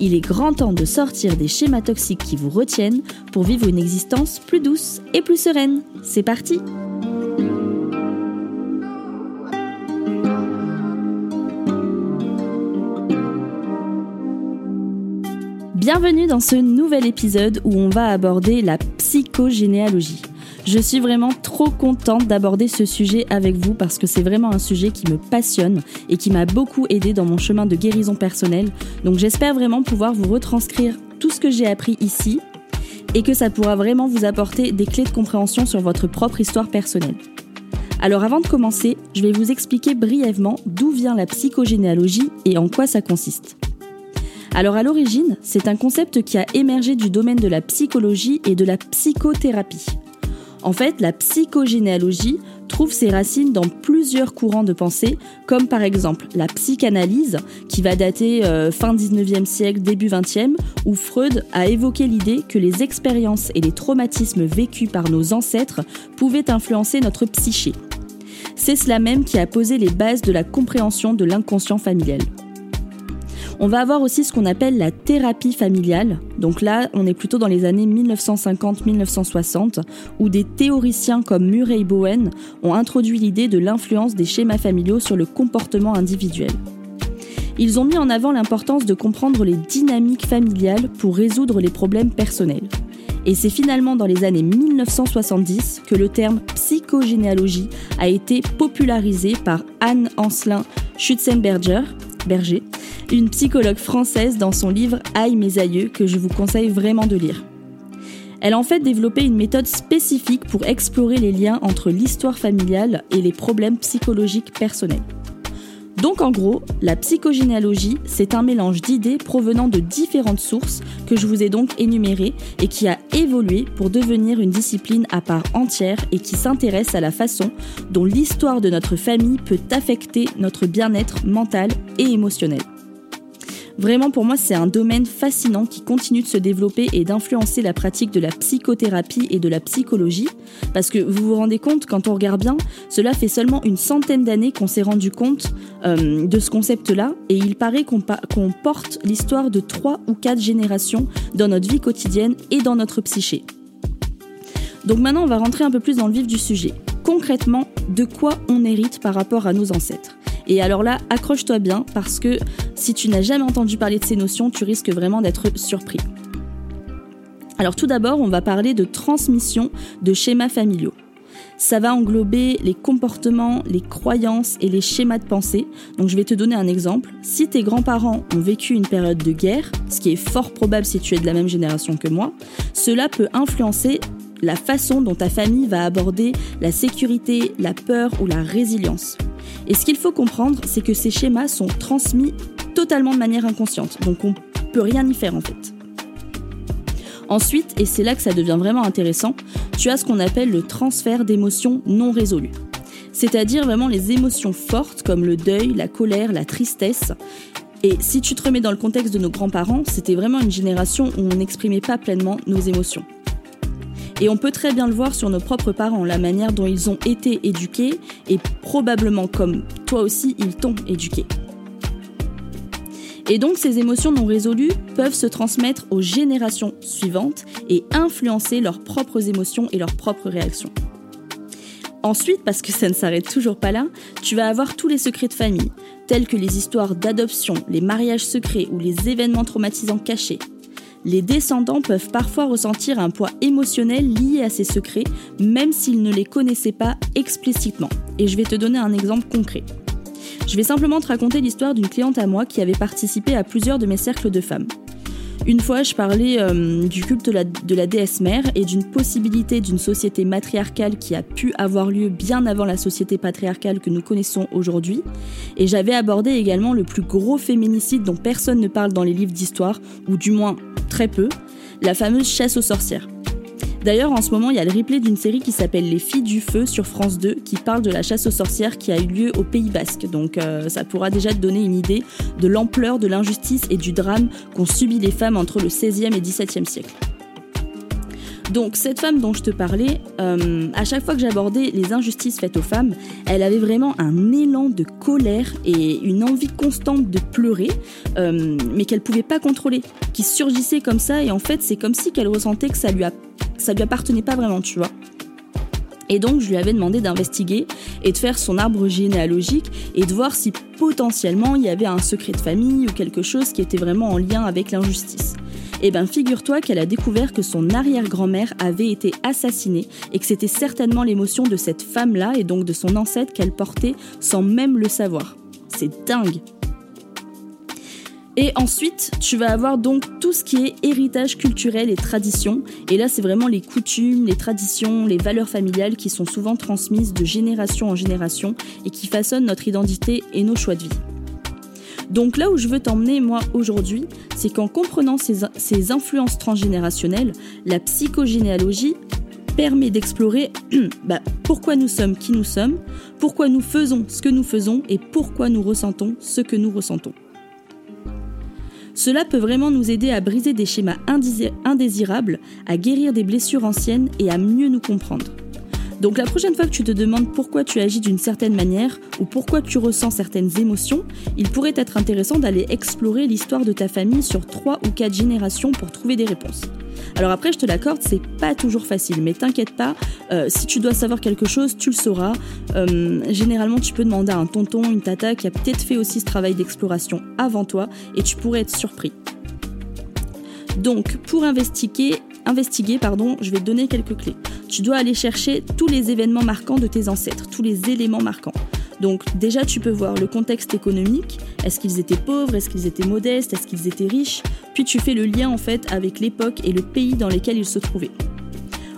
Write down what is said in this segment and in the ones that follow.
Il est grand temps de sortir des schémas toxiques qui vous retiennent pour vivre une existence plus douce et plus sereine. C'est parti Bienvenue dans ce nouvel épisode où on va aborder la psychogénéalogie. Je suis vraiment trop contente d'aborder ce sujet avec vous parce que c'est vraiment un sujet qui me passionne et qui m'a beaucoup aidé dans mon chemin de guérison personnelle. Donc j'espère vraiment pouvoir vous retranscrire tout ce que j'ai appris ici et que ça pourra vraiment vous apporter des clés de compréhension sur votre propre histoire personnelle. Alors avant de commencer, je vais vous expliquer brièvement d'où vient la psychogénéalogie et en quoi ça consiste. Alors à l'origine, c'est un concept qui a émergé du domaine de la psychologie et de la psychothérapie. En fait, la psychogénéalogie trouve ses racines dans plusieurs courants de pensée, comme par exemple la psychanalyse, qui va dater euh, fin 19e siècle, début 20e, où Freud a évoqué l'idée que les expériences et les traumatismes vécus par nos ancêtres pouvaient influencer notre psyché. C'est cela même qui a posé les bases de la compréhension de l'inconscient familial. On va avoir aussi ce qu'on appelle la thérapie familiale. Donc là, on est plutôt dans les années 1950-1960, où des théoriciens comme Murray Bowen ont introduit l'idée de l'influence des schémas familiaux sur le comportement individuel. Ils ont mis en avant l'importance de comprendre les dynamiques familiales pour résoudre les problèmes personnels. Et c'est finalement dans les années 1970 que le terme psychogénéalogie a été popularisé par Anne Ancelin Schutzenberger, Berger, une psychologue française dans son livre Aïe mes aïeux que je vous conseille vraiment de lire. Elle a en fait développé une méthode spécifique pour explorer les liens entre l'histoire familiale et les problèmes psychologiques personnels. Donc en gros, la psychogénéalogie, c'est un mélange d'idées provenant de différentes sources que je vous ai donc énumérées et qui a évolué pour devenir une discipline à part entière et qui s'intéresse à la façon dont l'histoire de notre famille peut affecter notre bien-être mental et émotionnel. Vraiment, pour moi, c'est un domaine fascinant qui continue de se développer et d'influencer la pratique de la psychothérapie et de la psychologie. Parce que vous vous rendez compte, quand on regarde bien, cela fait seulement une centaine d'années qu'on s'est rendu compte euh, de ce concept-là. Et il paraît qu'on porte l'histoire de trois ou quatre générations dans notre vie quotidienne et dans notre psyché. Donc maintenant, on va rentrer un peu plus dans le vif du sujet. Concrètement, de quoi on hérite par rapport à nos ancêtres? Et alors là, accroche-toi bien parce que si tu n'as jamais entendu parler de ces notions, tu risques vraiment d'être surpris. Alors tout d'abord, on va parler de transmission de schémas familiaux. Ça va englober les comportements, les croyances et les schémas de pensée. Donc je vais te donner un exemple. Si tes grands-parents ont vécu une période de guerre, ce qui est fort probable si tu es de la même génération que moi, cela peut influencer la façon dont ta famille va aborder la sécurité, la peur ou la résilience. Et ce qu'il faut comprendre, c'est que ces schémas sont transmis totalement de manière inconsciente, donc on peut rien y faire en fait. Ensuite, et c'est là que ça devient vraiment intéressant, tu as ce qu'on appelle le transfert d'émotions non résolues. C'est-à-dire vraiment les émotions fortes comme le deuil, la colère, la tristesse. Et si tu te remets dans le contexte de nos grands-parents, c'était vraiment une génération où on n'exprimait pas pleinement nos émotions. Et on peut très bien le voir sur nos propres parents, la manière dont ils ont été éduqués et probablement comme toi aussi, ils t'ont éduqué. Et donc ces émotions non résolues peuvent se transmettre aux générations suivantes et influencer leurs propres émotions et leurs propres réactions. Ensuite, parce que ça ne s'arrête toujours pas là, tu vas avoir tous les secrets de famille, tels que les histoires d'adoption, les mariages secrets ou les événements traumatisants cachés, les descendants peuvent parfois ressentir un poids émotionnel lié à ces secrets, même s'ils ne les connaissaient pas explicitement. Et je vais te donner un exemple concret. Je vais simplement te raconter l'histoire d'une cliente à moi qui avait participé à plusieurs de mes cercles de femmes. Une fois, je parlais euh, du culte de la, de la déesse mère et d'une possibilité d'une société matriarcale qui a pu avoir lieu bien avant la société patriarcale que nous connaissons aujourd'hui. Et j'avais abordé également le plus gros féminicide dont personne ne parle dans les livres d'histoire, ou du moins très peu, la fameuse chasse aux sorcières. D'ailleurs, en ce moment, il y a le replay d'une série qui s'appelle Les Filles du Feu sur France 2 qui parle de la chasse aux sorcières qui a eu lieu au Pays Basque. Donc euh, ça pourra déjà te donner une idée de l'ampleur de l'injustice et du drame qu'ont subi les femmes entre le 16e et 17e siècle. Donc cette femme dont je te parlais, euh, à chaque fois que j'abordais les injustices faites aux femmes, elle avait vraiment un élan de colère et une envie constante de pleurer, euh, mais qu'elle pouvait pas contrôler, qui surgissait comme ça et en fait c'est comme si qu'elle ressentait que ça lui, ça lui appartenait pas vraiment, tu vois. Et donc je lui avais demandé d'investiguer et de faire son arbre généalogique et de voir si potentiellement il y avait un secret de famille ou quelque chose qui était vraiment en lien avec l'injustice. Eh ben figure-toi qu'elle a découvert que son arrière-grand-mère avait été assassinée et que c'était certainement l'émotion de cette femme-là et donc de son ancêtre qu'elle portait sans même le savoir. C'est dingue et ensuite, tu vas avoir donc tout ce qui est héritage culturel et tradition. Et là, c'est vraiment les coutumes, les traditions, les valeurs familiales qui sont souvent transmises de génération en génération et qui façonnent notre identité et nos choix de vie. Donc là où je veux t'emmener moi aujourd'hui, c'est qu'en comprenant ces, influences transgénérationnelles, la psychogénéalogie permet d'explorer bah, pourquoi nous sommes qui nous sommes, pourquoi nous faisons ce que nous faisons et pourquoi nous ressentons ce que nous ressentons. Cela peut vraiment nous aider à briser des schémas indésirables, à guérir des blessures anciennes et à mieux nous comprendre. Donc la prochaine fois que tu te demandes pourquoi tu agis d'une certaine manière ou pourquoi tu ressens certaines émotions, il pourrait être intéressant d'aller explorer l'histoire de ta famille sur 3 ou 4 générations pour trouver des réponses. Alors après, je te l'accorde, c'est pas toujours facile, mais t'inquiète pas, euh, si tu dois savoir quelque chose, tu le sauras. Euh, généralement, tu peux demander à un tonton, une tata qui a peut-être fait aussi ce travail d'exploration avant toi, et tu pourrais être surpris. Donc, pour investiguer, investiguer pardon, je vais te donner quelques clés tu dois aller chercher tous les événements marquants de tes ancêtres, tous les éléments marquants. Donc déjà, tu peux voir le contexte économique. Est-ce qu'ils étaient pauvres? Est-ce qu'ils étaient modestes? Est-ce qu'ils étaient riches? Puis tu fais le lien en fait avec l'époque et le pays dans lesquels ils se trouvaient.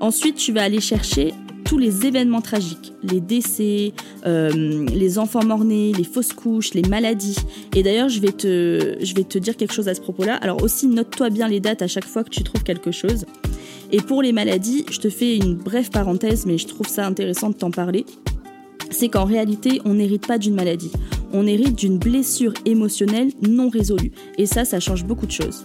Ensuite, tu vas aller chercher tous les événements tragiques, les décès, euh, les enfants morts-nés, les fausses couches, les maladies. Et d'ailleurs, je, je vais te dire quelque chose à ce propos-là. Alors aussi, note-toi bien les dates à chaque fois que tu trouves quelque chose. Et pour les maladies, je te fais une brève parenthèse, mais je trouve ça intéressant de t'en parler. C'est qu'en réalité, on n'hérite pas d'une maladie. On hérite d'une blessure émotionnelle non résolue. Et ça, ça change beaucoup de choses.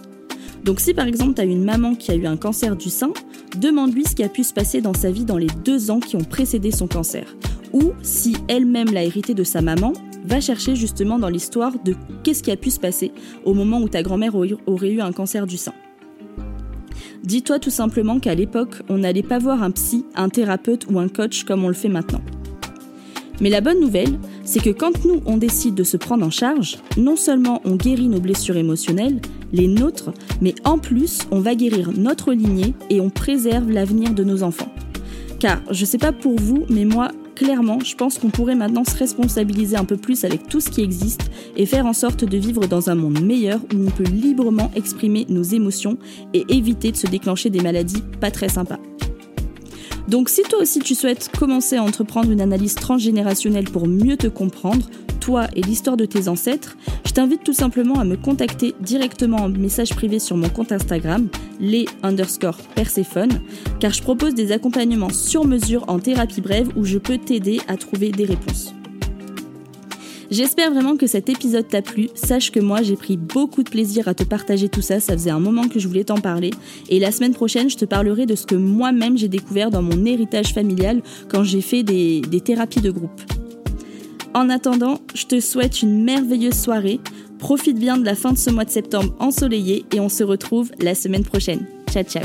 Donc si par exemple tu as une maman qui a eu un cancer du sein, demande-lui ce qui a pu se passer dans sa vie dans les deux ans qui ont précédé son cancer. Ou si elle-même l'a hérité de sa maman, va chercher justement dans l'histoire de qu'est-ce qui a pu se passer au moment où ta grand-mère aurait eu un cancer du sein. Dis-toi tout simplement qu'à l'époque, on n'allait pas voir un psy, un thérapeute ou un coach comme on le fait maintenant. Mais la bonne nouvelle, c'est que quand nous, on décide de se prendre en charge, non seulement on guérit nos blessures émotionnelles, les nôtres, mais en plus, on va guérir notre lignée et on préserve l'avenir de nos enfants. Car, je sais pas pour vous, mais moi, clairement, je pense qu'on pourrait maintenant se responsabiliser un peu plus avec tout ce qui existe et faire en sorte de vivre dans un monde meilleur où on peut librement exprimer nos émotions et éviter de se déclencher des maladies pas très sympas. Donc si toi aussi tu souhaites commencer à entreprendre une analyse transgénérationnelle pour mieux te comprendre, et l'histoire de tes ancêtres, je t'invite tout simplement à me contacter directement en message privé sur mon compte Instagram, les underscore Perséphone, car je propose des accompagnements sur mesure en thérapie brève où je peux t'aider à trouver des réponses. J'espère vraiment que cet épisode t'a plu. Sache que moi, j'ai pris beaucoup de plaisir à te partager tout ça. Ça faisait un moment que je voulais t'en parler. Et la semaine prochaine, je te parlerai de ce que moi-même j'ai découvert dans mon héritage familial quand j'ai fait des thérapies de groupe. En attendant, je te souhaite une merveilleuse soirée. Profite bien de la fin de ce mois de septembre ensoleillé et on se retrouve la semaine prochaine. Ciao ciao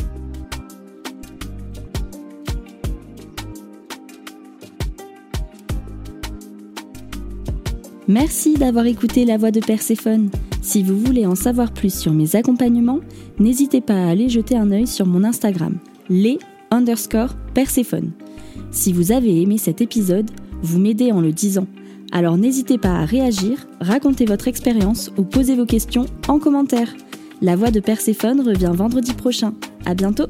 Merci d'avoir écouté la voix de Perséphone. Si vous voulez en savoir plus sur mes accompagnements, n'hésitez pas à aller jeter un œil sur mon Instagram, les underscore. Si vous avez aimé cet épisode, vous m'aidez en le disant. Alors n'hésitez pas à réagir, raconter votre expérience ou poser vos questions en commentaire. La voix de Perséphone revient vendredi prochain. À bientôt!